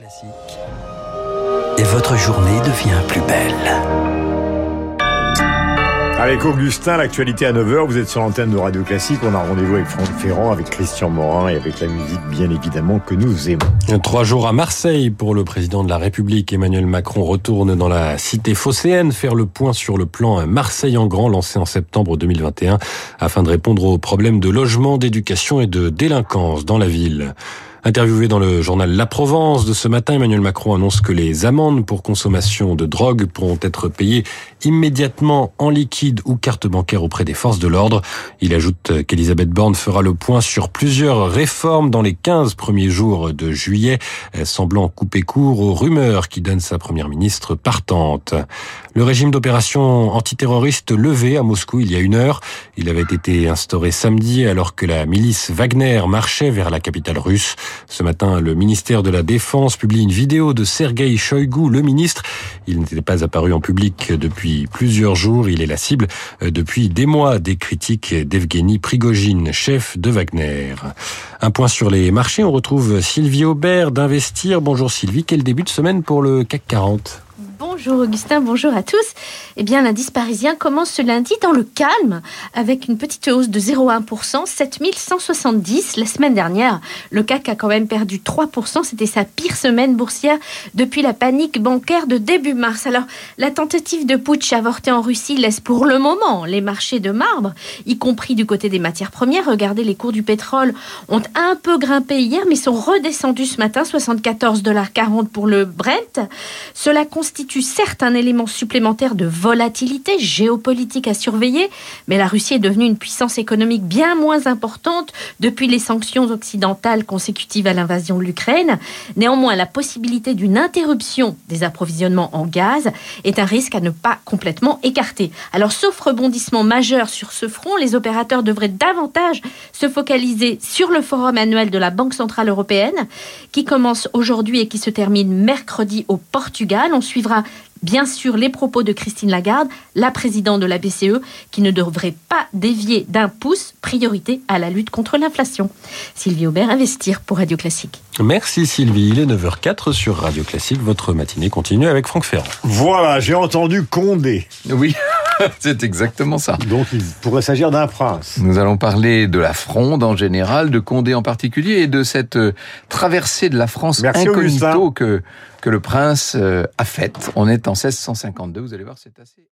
Classique. Et votre journée devient plus belle. Avec Augustin, l'actualité à 9h, vous êtes sur l'antenne de Radio Classique, on a rendez-vous avec Franck Ferrand, avec Christian Morin et avec la musique bien évidemment que nous aimons. Trois jours à Marseille pour le président de la République, Emmanuel Macron retourne dans la cité phocéenne faire le point sur le plan Marseille en grand lancé en septembre 2021 afin de répondre aux problèmes de logement, d'éducation et de délinquance dans la ville. Interviewé dans le journal La Provence de ce matin, Emmanuel Macron annonce que les amendes pour consommation de drogue pourront être payées immédiatement en liquide ou carte bancaire auprès des forces de l'ordre. Il ajoute qu'Elisabeth Borne fera le point sur plusieurs réformes dans les 15 premiers jours de juillet, semblant couper court aux rumeurs qui donnent sa première ministre partante. Le régime d'opération antiterroriste levé à Moscou il y a une heure. Il avait été instauré samedi alors que la milice Wagner marchait vers la capitale russe. Ce matin, le ministère de la Défense publie une vidéo de Sergei Shoigu, le ministre. Il n'était pas apparu en public depuis plusieurs jours. Il est la cible depuis des mois des critiques d'Evgeny Prigogine, chef de Wagner. Un point sur les marchés. On retrouve Sylvie Aubert d'Investir. Bonjour Sylvie. Quel début de semaine pour le CAC 40 Bonjour Augustin, bonjour à tous. Eh bien, l'indice parisien commence ce lundi dans le calme avec une petite hausse de 0,1%, 7170. La semaine dernière, le CAC a quand même perdu 3%. C'était sa pire semaine boursière depuis la panique bancaire de début mars. Alors, la tentative de putsch avortée en Russie laisse pour le moment les marchés de marbre, y compris du côté des matières premières. Regardez, les cours du pétrole ont un peu grimpé hier, mais sont redescendus ce matin, 74,40$ pour le Brent. Cela constitue certes un élément supplémentaire de volatilité géopolitique à surveiller, mais la Russie est devenue une puissance économique bien moins importante depuis les sanctions occidentales consécutives à l'invasion de l'Ukraine. Néanmoins, la possibilité d'une interruption des approvisionnements en gaz est un risque à ne pas complètement écarter. Alors, sauf rebondissement majeur sur ce front, les opérateurs devraient davantage se focaliser sur le forum annuel de la Banque Centrale Européenne, qui commence aujourd'hui et qui se termine mercredi au Portugal. On suivra bien sûr les propos de Christine Lagarde, la présidente de la BCE, qui ne devrait pas dévier d'un pouce, priorité à la lutte contre l'inflation. Sylvie Aubert, Investir pour Radio Classique. Merci Sylvie, il est 9h04 sur Radio Classique. Votre matinée continue avec Franck Ferrand. Voilà, j'ai entendu Condé. Oui. C'est exactement ça. Donc il pourrait s'agir d'un prince. Nous allons parler de la fronde en général, de Condé en particulier, et de cette traversée de la France Merci incognito Augustin. que, que le prince a faite. On est en 1652, vous allez voir, c'est assez...